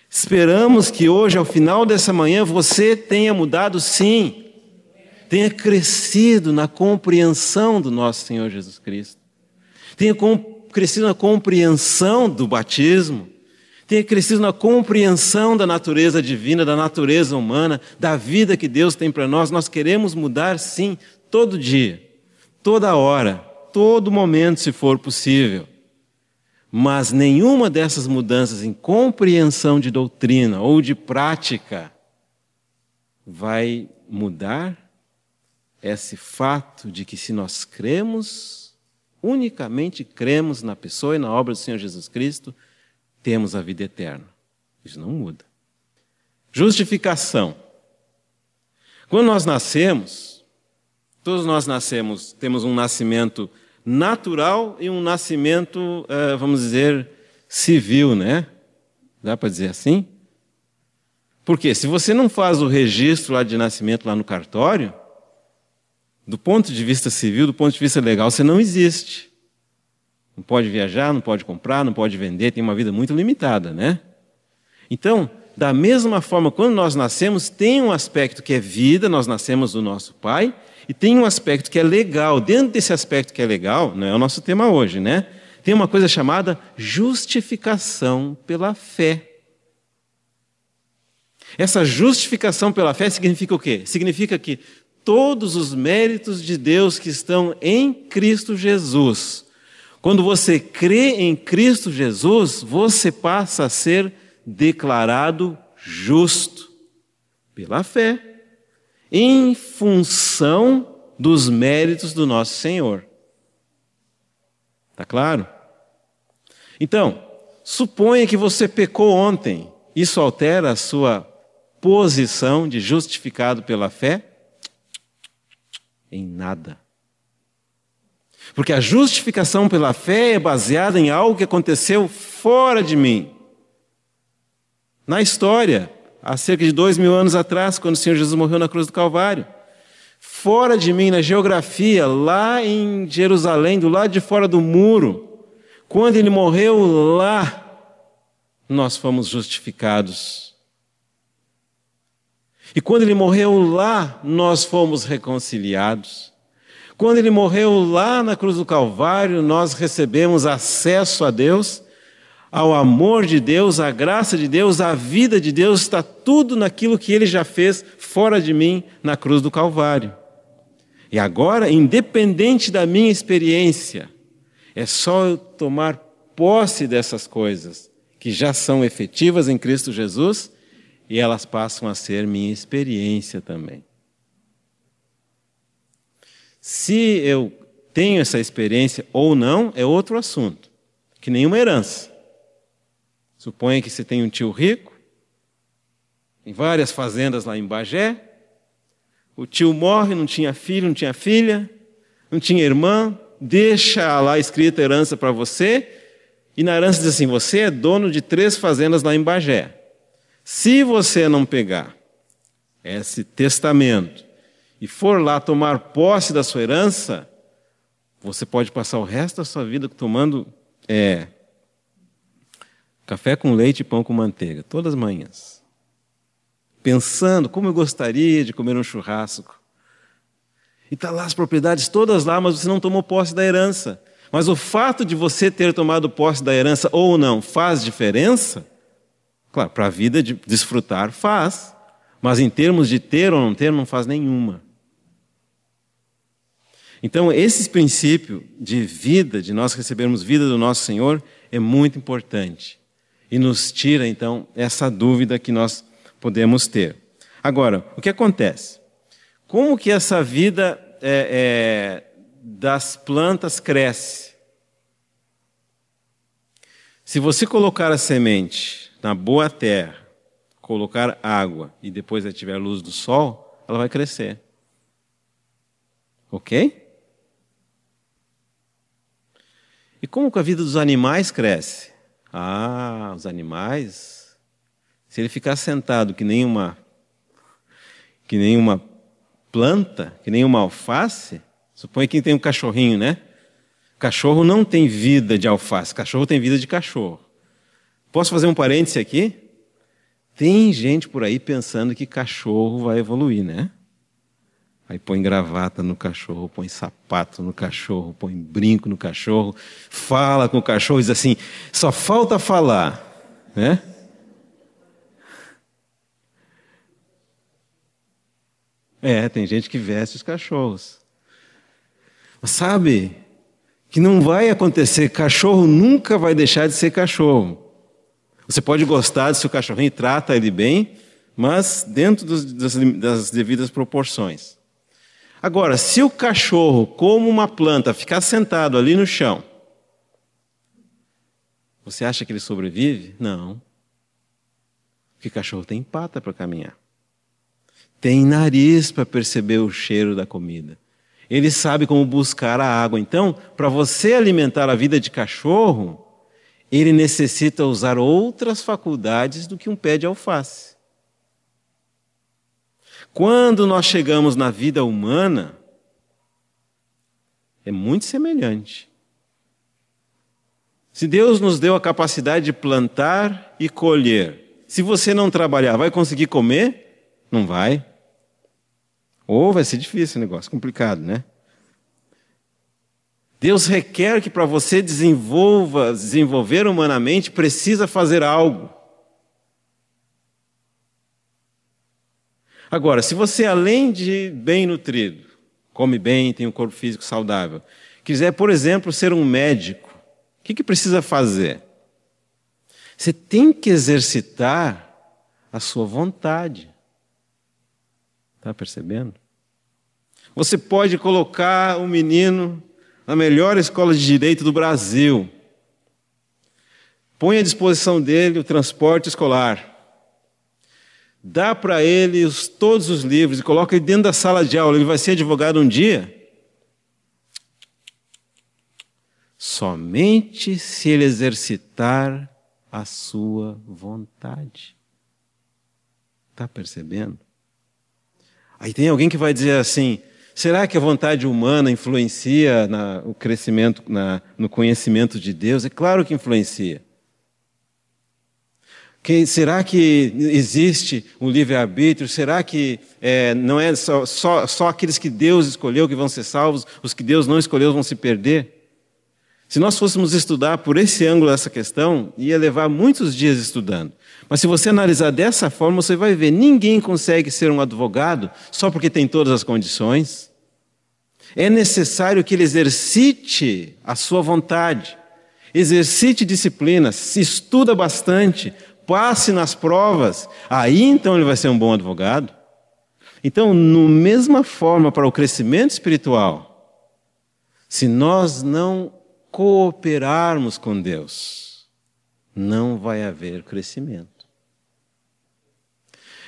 [SPEAKER 1] Esperamos que hoje, ao final dessa manhã, você tenha mudado sim, tenha crescido na compreensão do nosso Senhor Jesus Cristo, tenha crescido na compreensão do batismo, tenha crescido na compreensão da natureza divina, da natureza humana, da vida que Deus tem para nós. Nós queremos mudar sim, todo dia, toda hora, todo momento, se for possível. Mas nenhuma dessas mudanças em compreensão de doutrina ou de prática vai mudar esse fato de que se nós cremos, unicamente cremos na pessoa e na obra do Senhor Jesus Cristo, temos a vida eterna. Isso não muda. Justificação. Quando nós nascemos, todos nós nascemos, temos um nascimento natural e um nascimento, eh, vamos dizer, civil, né? Dá para dizer assim? Porque se você não faz o registro lá de nascimento lá no cartório, do ponto de vista civil, do ponto de vista legal, você não existe. Não pode viajar, não pode comprar, não pode vender, tem uma vida muito limitada, né? Então, da mesma forma, quando nós nascemos, tem um aspecto que é vida, nós nascemos do nosso pai, e tem um aspecto que é legal. Dentro desse aspecto que é legal, não é o nosso tema hoje, né? Tem uma coisa chamada justificação pela fé. Essa justificação pela fé significa o quê? Significa que todos os méritos de Deus que estão em Cristo Jesus, quando você crê em Cristo Jesus, você passa a ser declarado justo pela fé em função dos méritos do nosso Senhor. Está claro? Então, suponha que você pecou ontem. Isso altera a sua posição de justificado pela fé? Em nada. Porque a justificação pela fé é baseada em algo que aconteceu fora de mim. Na história, há cerca de dois mil anos atrás, quando o Senhor Jesus morreu na cruz do Calvário. Fora de mim, na geografia, lá em Jerusalém, do lado de fora do muro, quando ele morreu lá, nós fomos justificados. E quando ele morreu lá, nós fomos reconciliados. Quando ele morreu lá na cruz do Calvário, nós recebemos acesso a Deus ao amor de Deus, à graça de Deus, à vida de Deus, está tudo naquilo que ele já fez fora de mim na cruz do Calvário. E agora, independente da minha experiência, é só eu tomar posse dessas coisas que já são efetivas em Cristo Jesus e elas passam a ser minha experiência também. Se eu tenho essa experiência ou não, é outro assunto, que nenhuma herança. Suponha que você tem um tio rico, tem várias fazendas lá em Bagé. O tio morre, não tinha filho, não tinha filha, não tinha irmã, deixa lá escrita herança para você, e na herança diz assim: você é dono de três fazendas lá em Bagé. Se você não pegar esse testamento e for lá tomar posse da sua herança, você pode passar o resto da sua vida tomando é, Café com leite e pão com manteiga, todas as manhãs. Pensando como eu gostaria de comer um churrasco. E está lá as propriedades todas lá, mas você não tomou posse da herança. Mas o fato de você ter tomado posse da herança ou não faz diferença? Claro, para a vida de desfrutar faz, mas em termos de ter ou não ter, não faz nenhuma. Então, esse princípio de vida, de nós recebermos vida do nosso Senhor, é muito importante. E nos tira, então, essa dúvida que nós podemos ter. Agora, o que acontece? Como que essa vida é, é, das plantas cresce? Se você colocar a semente na boa terra, colocar água e depois tiver luz do sol, ela vai crescer. Ok? E como que a vida dos animais cresce? Ah, os animais, se ele ficar sentado que nem uma que nem uma planta, que nem uma alface, suponha que tem um cachorrinho, né? Cachorro não tem vida de alface, cachorro tem vida de cachorro. Posso fazer um parêntese aqui? Tem gente por aí pensando que cachorro vai evoluir, né? Aí põe gravata no cachorro, põe sapato no cachorro, põe brinco no cachorro, fala com o cachorro, diz assim: só falta falar, né? É, tem gente que veste os cachorros. Mas sabe que não vai acontecer, cachorro nunca vai deixar de ser cachorro. Você pode gostar do seu cachorrinho trata ele bem, mas dentro dos, das, das devidas proporções. Agora, se o cachorro, como uma planta, ficar sentado ali no chão, você acha que ele sobrevive? Não. Porque cachorro tem pata para caminhar. Tem nariz para perceber o cheiro da comida. Ele sabe como buscar a água. Então, para você alimentar a vida de cachorro, ele necessita usar outras faculdades do que um pé de alface. Quando nós chegamos na vida humana, é muito semelhante. Se Deus nos deu a capacidade de plantar e colher, se você não trabalhar, vai conseguir comer? Não vai. Ou vai ser difícil o negócio, complicado, né? Deus requer que para você desenvolva, desenvolver humanamente, precisa fazer algo. Agora, se você, além de bem nutrido, come bem, tem um corpo físico saudável, quiser, por exemplo, ser um médico, o que, que precisa fazer? Você tem que exercitar a sua vontade. Está percebendo? Você pode colocar o um menino na melhor escola de direito do Brasil. Põe à disposição dele o transporte escolar dá para ele os, todos os livros e coloca ele dentro da sala de aula, ele vai ser advogado um dia? Somente se ele exercitar a sua vontade. Está percebendo? Aí tem alguém que vai dizer assim: será que a vontade humana influencia na, o crescimento, na, no conhecimento de Deus? É claro que influencia. Que, será que existe um livre-arbítrio? Será que é, não é só, só, só aqueles que Deus escolheu que vão ser salvos, os que Deus não escolheu vão se perder? Se nós fôssemos estudar por esse ângulo essa questão, ia levar muitos dias estudando. Mas se você analisar dessa forma, você vai ver: ninguém consegue ser um advogado só porque tem todas as condições. É necessário que ele exercite a sua vontade, exercite disciplina, se estuda bastante, passe nas provas, aí então ele vai ser um bom advogado. Então, no mesma forma para o crescimento espiritual, se nós não cooperarmos com Deus, não vai haver crescimento.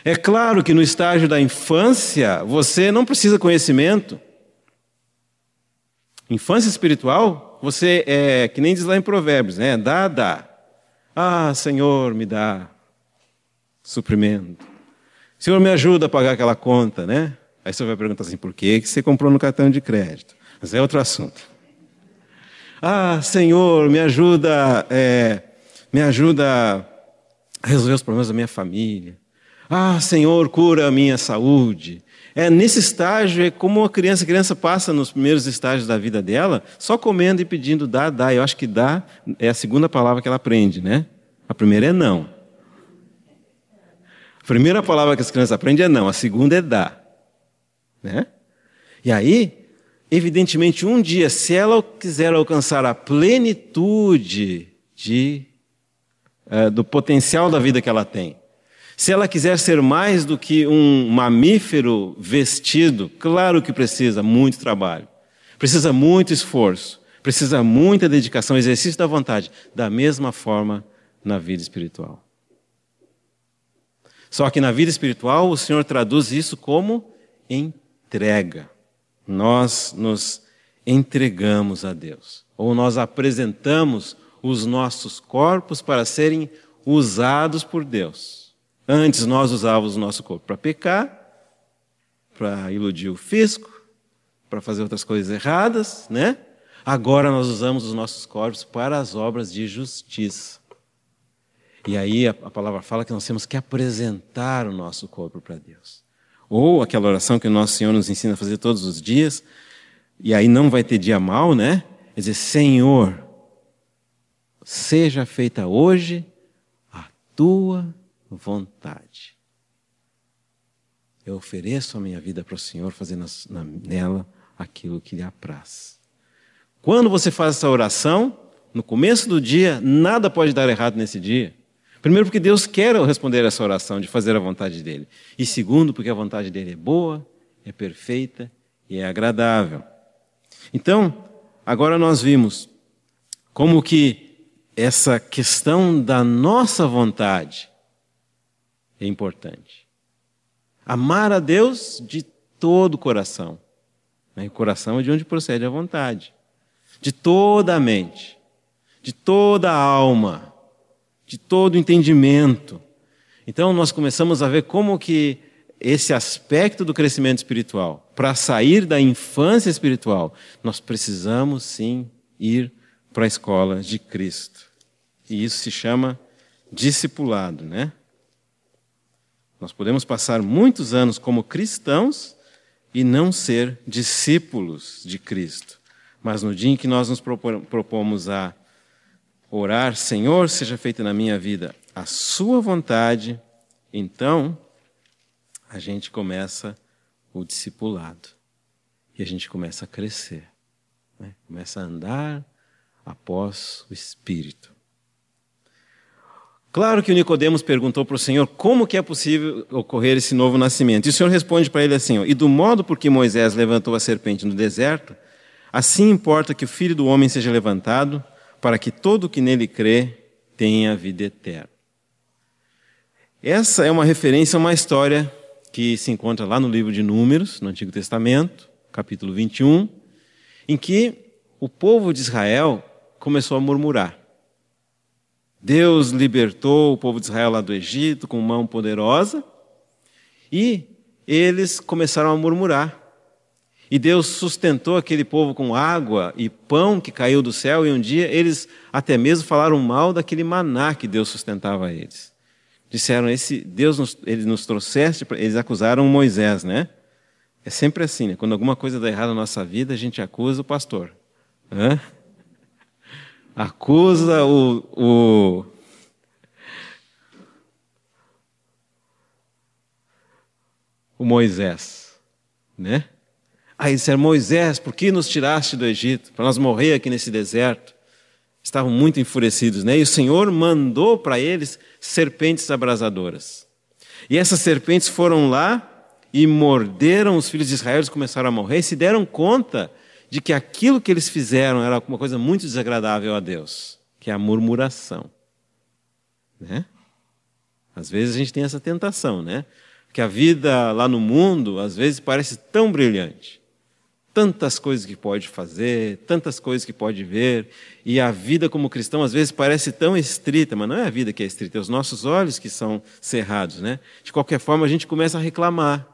[SPEAKER 1] É claro que no estágio da infância, você não precisa conhecimento. Infância espiritual, você é, que nem diz lá em Provérbios, né? Dá, dá. Ah, Senhor, me dá suprimento. Senhor, me ajuda a pagar aquela conta, né? Aí você vai perguntar assim, por que você comprou no cartão de crédito? Mas é outro assunto. Ah, Senhor, me ajuda, é, me ajuda a resolver os problemas da minha família. Ah, Senhor, cura a minha saúde. É, nesse estágio, é como a criança, a criança passa nos primeiros estágios da vida dela, só comendo e pedindo dá, dá. Eu acho que dá é a segunda palavra que ela aprende, né? A primeira é não. A primeira palavra que as crianças aprendem é não, a segunda é dá. Né? E aí, evidentemente, um dia, se ela quiser alcançar a plenitude de, uh, do potencial da vida que ela tem, se ela quiser ser mais do que um mamífero vestido, claro que precisa muito trabalho, precisa muito esforço, precisa muita dedicação, exercício da vontade, da mesma forma na vida espiritual. Só que na vida espiritual o Senhor traduz isso como entrega. Nós nos entregamos a Deus, ou nós apresentamos os nossos corpos para serem usados por Deus. Antes nós usávamos o nosso corpo para pecar, para iludir o fisco, para fazer outras coisas erradas, né? Agora nós usamos os nossos corpos para as obras de justiça. E aí a, palavra fala que nós temos que apresentar o nosso corpo para Deus. Ou aquela oração que o nosso Senhor nos ensina a fazer todos os dias, e aí não vai ter dia mal, né? É dizer, Senhor, seja feita hoje a tua vontade. Eu ofereço a minha vida para o Senhor, fazendo nela aquilo que lhe apraz. Quando você faz essa oração, no começo do dia, nada pode dar errado nesse dia. Primeiro, porque Deus quer responder essa oração de fazer a vontade dele. E segundo, porque a vontade dele é boa, é perfeita e é agradável. Então, agora nós vimos como que essa questão da nossa vontade é importante. Amar a Deus de todo o coração. Né? O coração é de onde procede a vontade. De toda a mente, de toda a alma, de todo o entendimento. Então nós começamos a ver como que esse aspecto do crescimento espiritual, para sair da infância espiritual, nós precisamos sim ir para a escola de Cristo. E isso se chama discipulado, né? Nós podemos passar muitos anos como cristãos e não ser discípulos de Cristo. Mas no dia em que nós nos propomos a orar, Senhor, seja feita na minha vida a Sua vontade, então a gente começa o discipulado. E a gente começa a crescer. Né? Começa a andar após o Espírito. Claro que o Nicodemos perguntou para o Senhor como que é possível ocorrer esse novo nascimento. E o Senhor responde para ele assim: ó, E do modo por que Moisés levantou a serpente no deserto, assim importa que o Filho do Homem seja levantado, para que todo o que nele crê tenha vida eterna. Essa é uma referência a uma história que se encontra lá no livro de Números, no Antigo Testamento, capítulo 21, em que o povo de Israel começou a murmurar. Deus libertou o povo de Israel lá do Egito com mão poderosa e eles começaram a murmurar. E Deus sustentou aquele povo com água e pão que caiu do céu, e um dia eles até mesmo falaram mal daquele maná que Deus sustentava eles. Disseram, esse Deus nos, ele nos trouxeste, eles acusaram Moisés, né? É sempre assim, né? Quando alguma coisa dá errado na nossa vida, a gente acusa o pastor. Hã? Acusa o, o o Moisés, né? Aí disseram, Moisés, por que nos tiraste do Egito? Para nós morrer aqui nesse deserto. Estavam muito enfurecidos, né? E o Senhor mandou para eles serpentes abrasadoras. E essas serpentes foram lá e morderam os filhos de Israel, eles começaram a morrer e se deram conta de que aquilo que eles fizeram era uma coisa muito desagradável a Deus, que é a murmuração. Né? Às vezes a gente tem essa tentação, né? Que a vida lá no mundo, às vezes, parece tão brilhante. Tantas coisas que pode fazer, tantas coisas que pode ver, e a vida como cristão às vezes parece tão estrita, mas não é a vida que é estrita, é os nossos olhos que são cerrados, né? De qualquer forma, a gente começa a reclamar.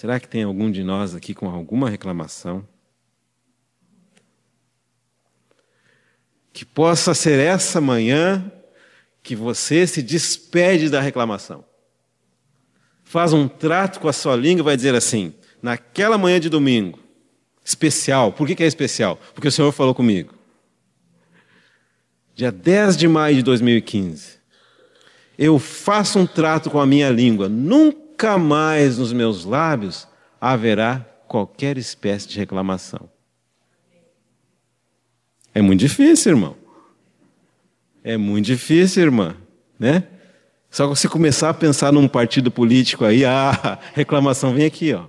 [SPEAKER 1] Será que tem algum de nós aqui com alguma reclamação? Que possa ser essa manhã que você se despede da reclamação. Faz um trato com a sua língua e vai dizer assim: naquela manhã de domingo, especial, por que, é especial? Porque o Senhor falou comigo. Dia 10 de maio de 2015, eu faço um trato com a minha língua, nunca mais nos meus lábios haverá qualquer espécie de reclamação. É muito difícil, irmão. É muito difícil, irmã, né? Só que você começar a pensar num partido político aí, ah, reclamação vem aqui, ó.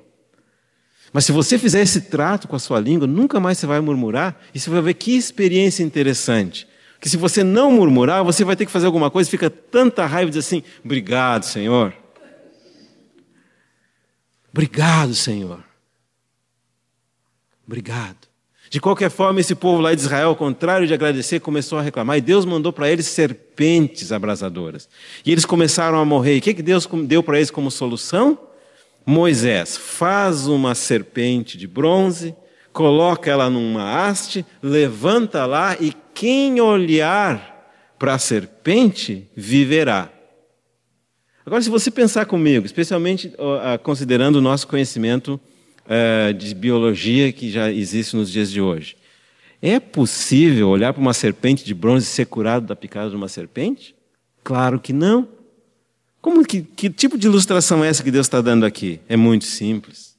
[SPEAKER 1] Mas se você fizer esse trato com a sua língua, nunca mais você vai murmurar, e você vai ver que experiência interessante. Que se você não murmurar, você vai ter que fazer alguma coisa, fica tanta raiva de assim, obrigado, Senhor. Obrigado, Senhor. Obrigado. De qualquer forma, esse povo lá de Israel, ao contrário de agradecer, começou a reclamar. E Deus mandou para eles serpentes abrasadoras. E eles começaram a morrer. E o que, Deus deu para eles como solução? Moisés faz uma serpente de bronze, coloca ela numa haste, levanta lá e quem olhar para a serpente viverá. Agora, se você pensar comigo, especialmente considerando o nosso conhecimento uh, de biologia que já existe nos dias de hoje. É possível olhar para uma serpente de bronze e ser curado da picada de uma serpente? Claro que não. Como que, que tipo de ilustração é essa que Deus está dando aqui? É muito simples.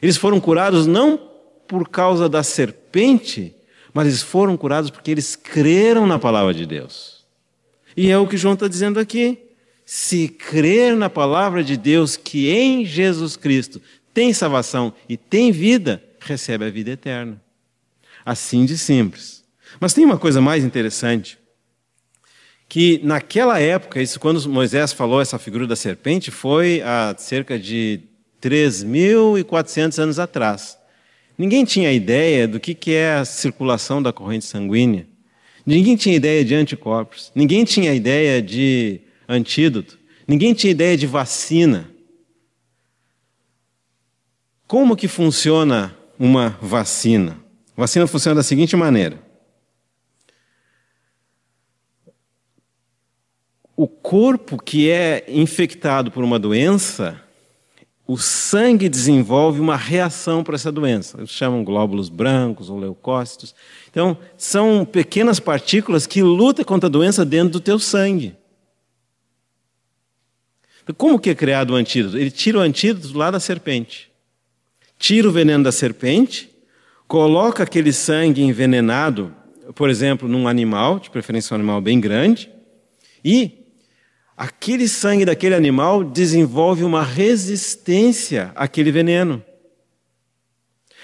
[SPEAKER 1] Eles foram curados não por causa da serpente, mas eles foram curados porque eles creram na palavra de Deus. E é o que João está dizendo aqui. Se crer na palavra de Deus, que em Jesus Cristo tem salvação e tem vida, recebe a vida eterna. Assim de simples. Mas tem uma coisa mais interessante, que naquela época, isso quando Moisés falou essa figura da serpente, foi há cerca de 3.400 anos atrás. Ninguém tinha ideia do que é a circulação da corrente sanguínea. Ninguém tinha ideia de anticorpos. Ninguém tinha ideia de antídoto. Ninguém tinha ideia de vacina. Como que funciona uma vacina? A vacina funciona da seguinte maneira: o corpo que é infectado por uma doença, o sangue desenvolve uma reação para essa doença. Eles chamam glóbulos brancos ou leucócitos. Então, são pequenas partículas que lutam contra a doença dentro do teu sangue. Como que é criado o antídoto? Ele tira o antídoto lá da serpente tira o veneno da serpente, coloca aquele sangue envenenado, por exemplo, num animal, de preferência um animal bem grande, e aquele sangue daquele animal desenvolve uma resistência àquele veneno.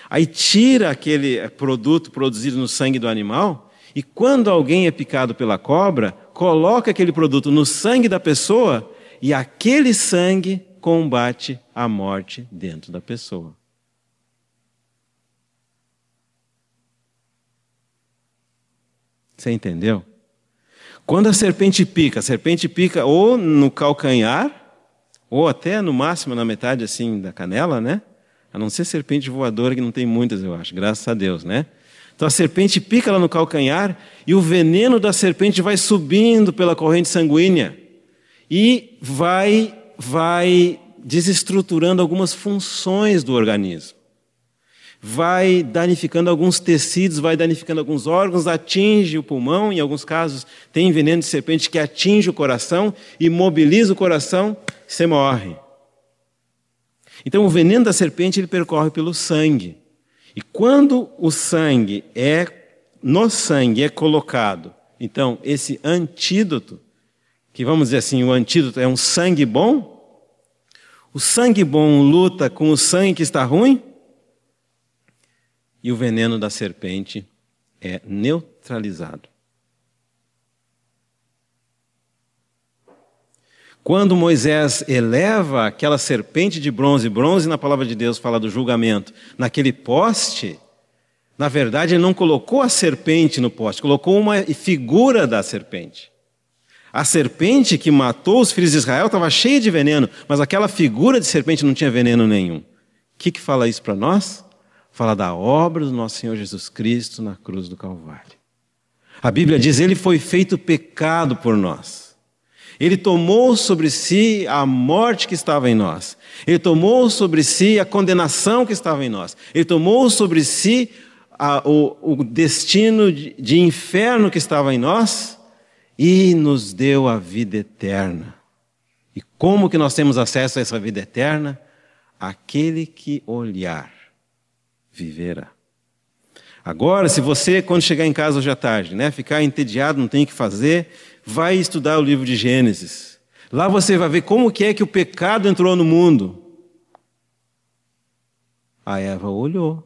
[SPEAKER 1] Aí tira aquele produto produzido no sangue do animal, e quando alguém é picado pela cobra, coloca aquele produto no sangue da pessoa, e aquele sangue combate a morte dentro da pessoa. Você entendeu? Quando a serpente pica, a serpente pica ou no calcanhar, ou até no máximo na metade assim da canela, né? A não ser serpente voadora, que não tem muitas, eu acho, graças a Deus, né? Então a serpente pica lá no calcanhar e o veneno da serpente vai subindo pela corrente sanguínea e vai, vai desestruturando algumas funções do organismo vai danificando alguns tecidos, vai danificando alguns órgãos, atinge o pulmão, em alguns casos tem veneno de serpente que atinge o coração, imobiliza o coração, você morre. Então o veneno da serpente ele percorre pelo sangue. E quando o sangue é no sangue é colocado, então esse antídoto, que vamos dizer assim, o antídoto é um sangue bom, o sangue bom luta com o sangue que está ruim, e o veneno da serpente é neutralizado. Quando Moisés eleva aquela serpente de bronze, bronze na palavra de Deus fala do julgamento, naquele poste, na verdade ele não colocou a serpente no poste, colocou uma figura da serpente. A serpente que matou os filhos de Israel estava cheia de veneno, mas aquela figura de serpente não tinha veneno nenhum. O que, que fala isso para nós? fala da obra do nosso Senhor Jesus Cristo na cruz do Calvário. A Bíblia diz: Ele foi feito pecado por nós. Ele tomou sobre si a morte que estava em nós. Ele tomou sobre si a condenação que estava em nós. Ele tomou sobre si a, o, o, destino de, de inferno que estava em nós e nos deu a vida eterna. E como que nós temos acesso a essa vida eterna? Aquele que olhar viverá. Agora, se você, quando chegar em casa hoje à tarde, né, ficar entediado, não tem o que fazer, vai estudar o livro de Gênesis. Lá você vai ver como que é que o pecado entrou no mundo. A Eva olhou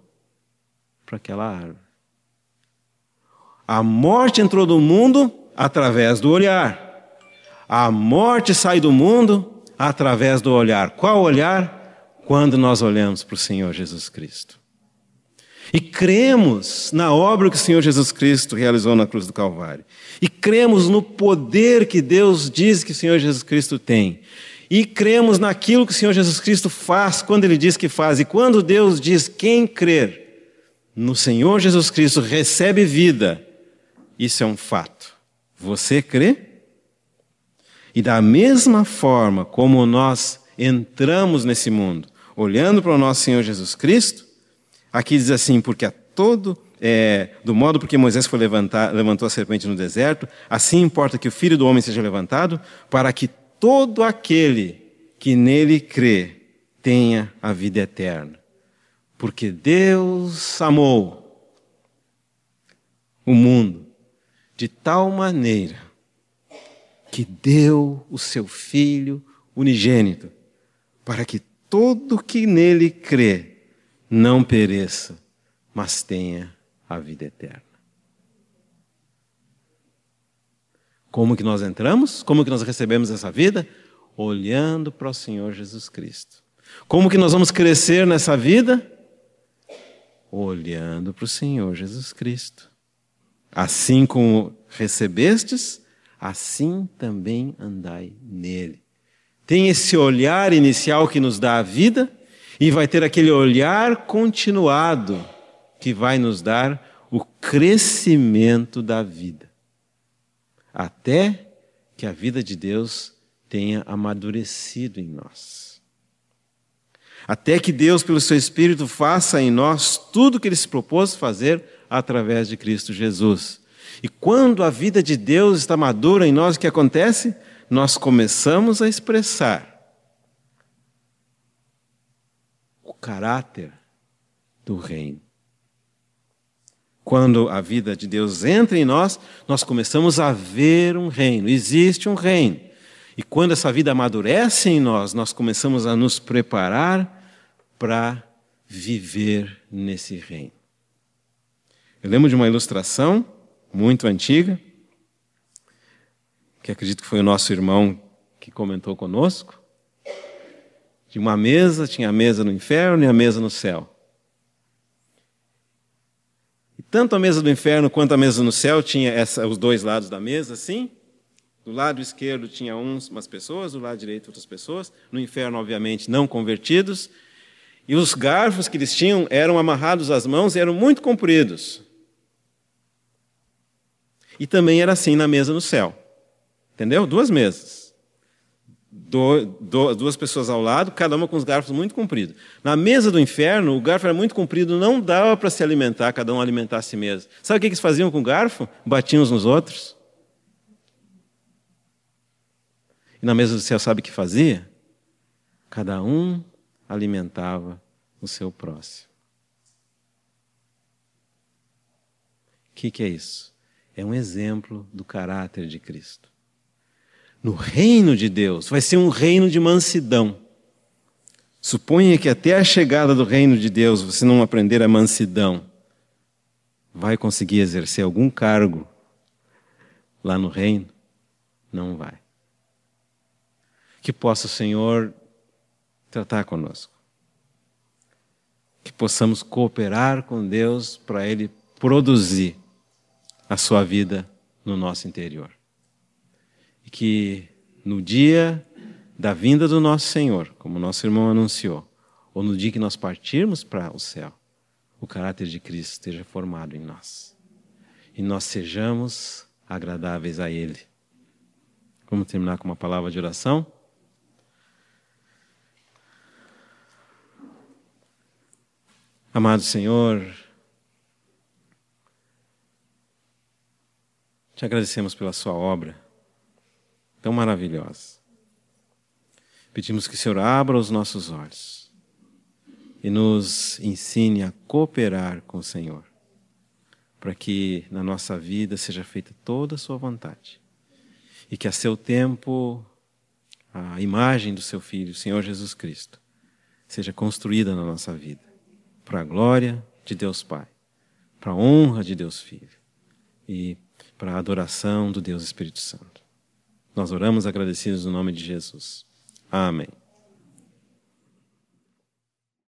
[SPEAKER 1] para aquela árvore. A morte entrou no mundo através do olhar. A morte sai do mundo através do olhar. Qual olhar? Quando nós olhamos para o Senhor Jesus Cristo. E cremos na obra que o Senhor Jesus Cristo realizou na cruz do Calvário. E cremos no poder que Deus diz que o Senhor Jesus Cristo tem. E cremos naquilo que o Senhor Jesus Cristo faz quando Ele diz que faz. E quando Deus diz quem crer no Senhor Jesus Cristo recebe vida, isso é um fato. Você crê? E da mesma forma como nós entramos nesse mundo, olhando para o nosso Senhor Jesus Cristo, Aqui diz assim, porque a todo, é, do modo porque Moisés foi levantar, levantou a serpente no deserto, assim importa que o Filho do Homem seja levantado, para que todo aquele que nele crê tenha a vida eterna. Porque Deus amou o mundo de tal maneira que deu o seu Filho unigênito, para que todo que nele crê não pereça, mas tenha a vida eterna. Como que nós entramos? Como que nós recebemos essa vida? Olhando para o Senhor Jesus Cristo. Como que nós vamos crescer nessa vida? Olhando para o Senhor Jesus Cristo. Assim como recebestes, assim também andai nele. Tem esse olhar inicial que nos dá a vida, e vai ter aquele olhar continuado que vai nos dar o crescimento da vida, até que a vida de Deus tenha amadurecido em nós. Até que Deus, pelo seu Espírito, faça em nós tudo o que Ele se propôs fazer através de Cristo Jesus. E quando a vida de Deus está madura em nós, o que acontece? Nós começamos a expressar caráter do reino. Quando a vida de Deus entra em nós, nós começamos a ver um reino, existe um reino. E quando essa vida amadurece em nós, nós começamos a nos preparar para viver nesse reino. Eu lembro de uma ilustração muito antiga, que acredito que foi o nosso irmão que comentou conosco, de uma mesa, tinha a mesa no inferno e a mesa no céu. E tanto a mesa do inferno quanto a mesa no céu tinha essa, os dois lados da mesa, assim. Do lado esquerdo tinha uns, umas pessoas, do lado direito outras pessoas. No inferno, obviamente, não convertidos. E os garfos que eles tinham eram amarrados às mãos e eram muito compridos. E também era assim na mesa no céu. Entendeu? Duas mesas do, do, duas pessoas ao lado, cada uma com os garfos muito compridos. Na mesa do inferno, o garfo era muito comprido, não dava para se alimentar, cada um alimentar a si mesmo. Sabe o que eles faziam com o garfo? Batiam uns nos outros. E na mesa do céu, sabe o que fazia? Cada um alimentava o seu próximo. O que, que é isso? É um exemplo do caráter de Cristo no reino de Deus, vai ser um reino de mansidão. Suponha que até a chegada do reino de Deus você não aprender a mansidão, vai conseguir exercer algum cargo lá no reino? Não vai. Que possa o Senhor tratar conosco. Que possamos cooperar com Deus para Ele produzir a sua vida no nosso interior que no dia da vinda do nosso Senhor, como nosso irmão anunciou, ou no dia que nós partirmos para o céu, o caráter de Cristo esteja formado em nós. E nós sejamos agradáveis a Ele. Vamos terminar com uma palavra de oração? Amado Senhor, te agradecemos pela Sua obra tão maravilhosa. Pedimos que o Senhor abra os nossos olhos e nos ensine a cooperar com o Senhor, para que na nossa vida seja feita toda a Sua vontade e que a seu tempo a imagem do Seu Filho, o Senhor Jesus Cristo, seja construída na nossa vida para a glória de Deus Pai, para a honra de Deus Filho e para a adoração do Deus Espírito Santo. Nós oramos agradecidos no nome de Jesus. Amém.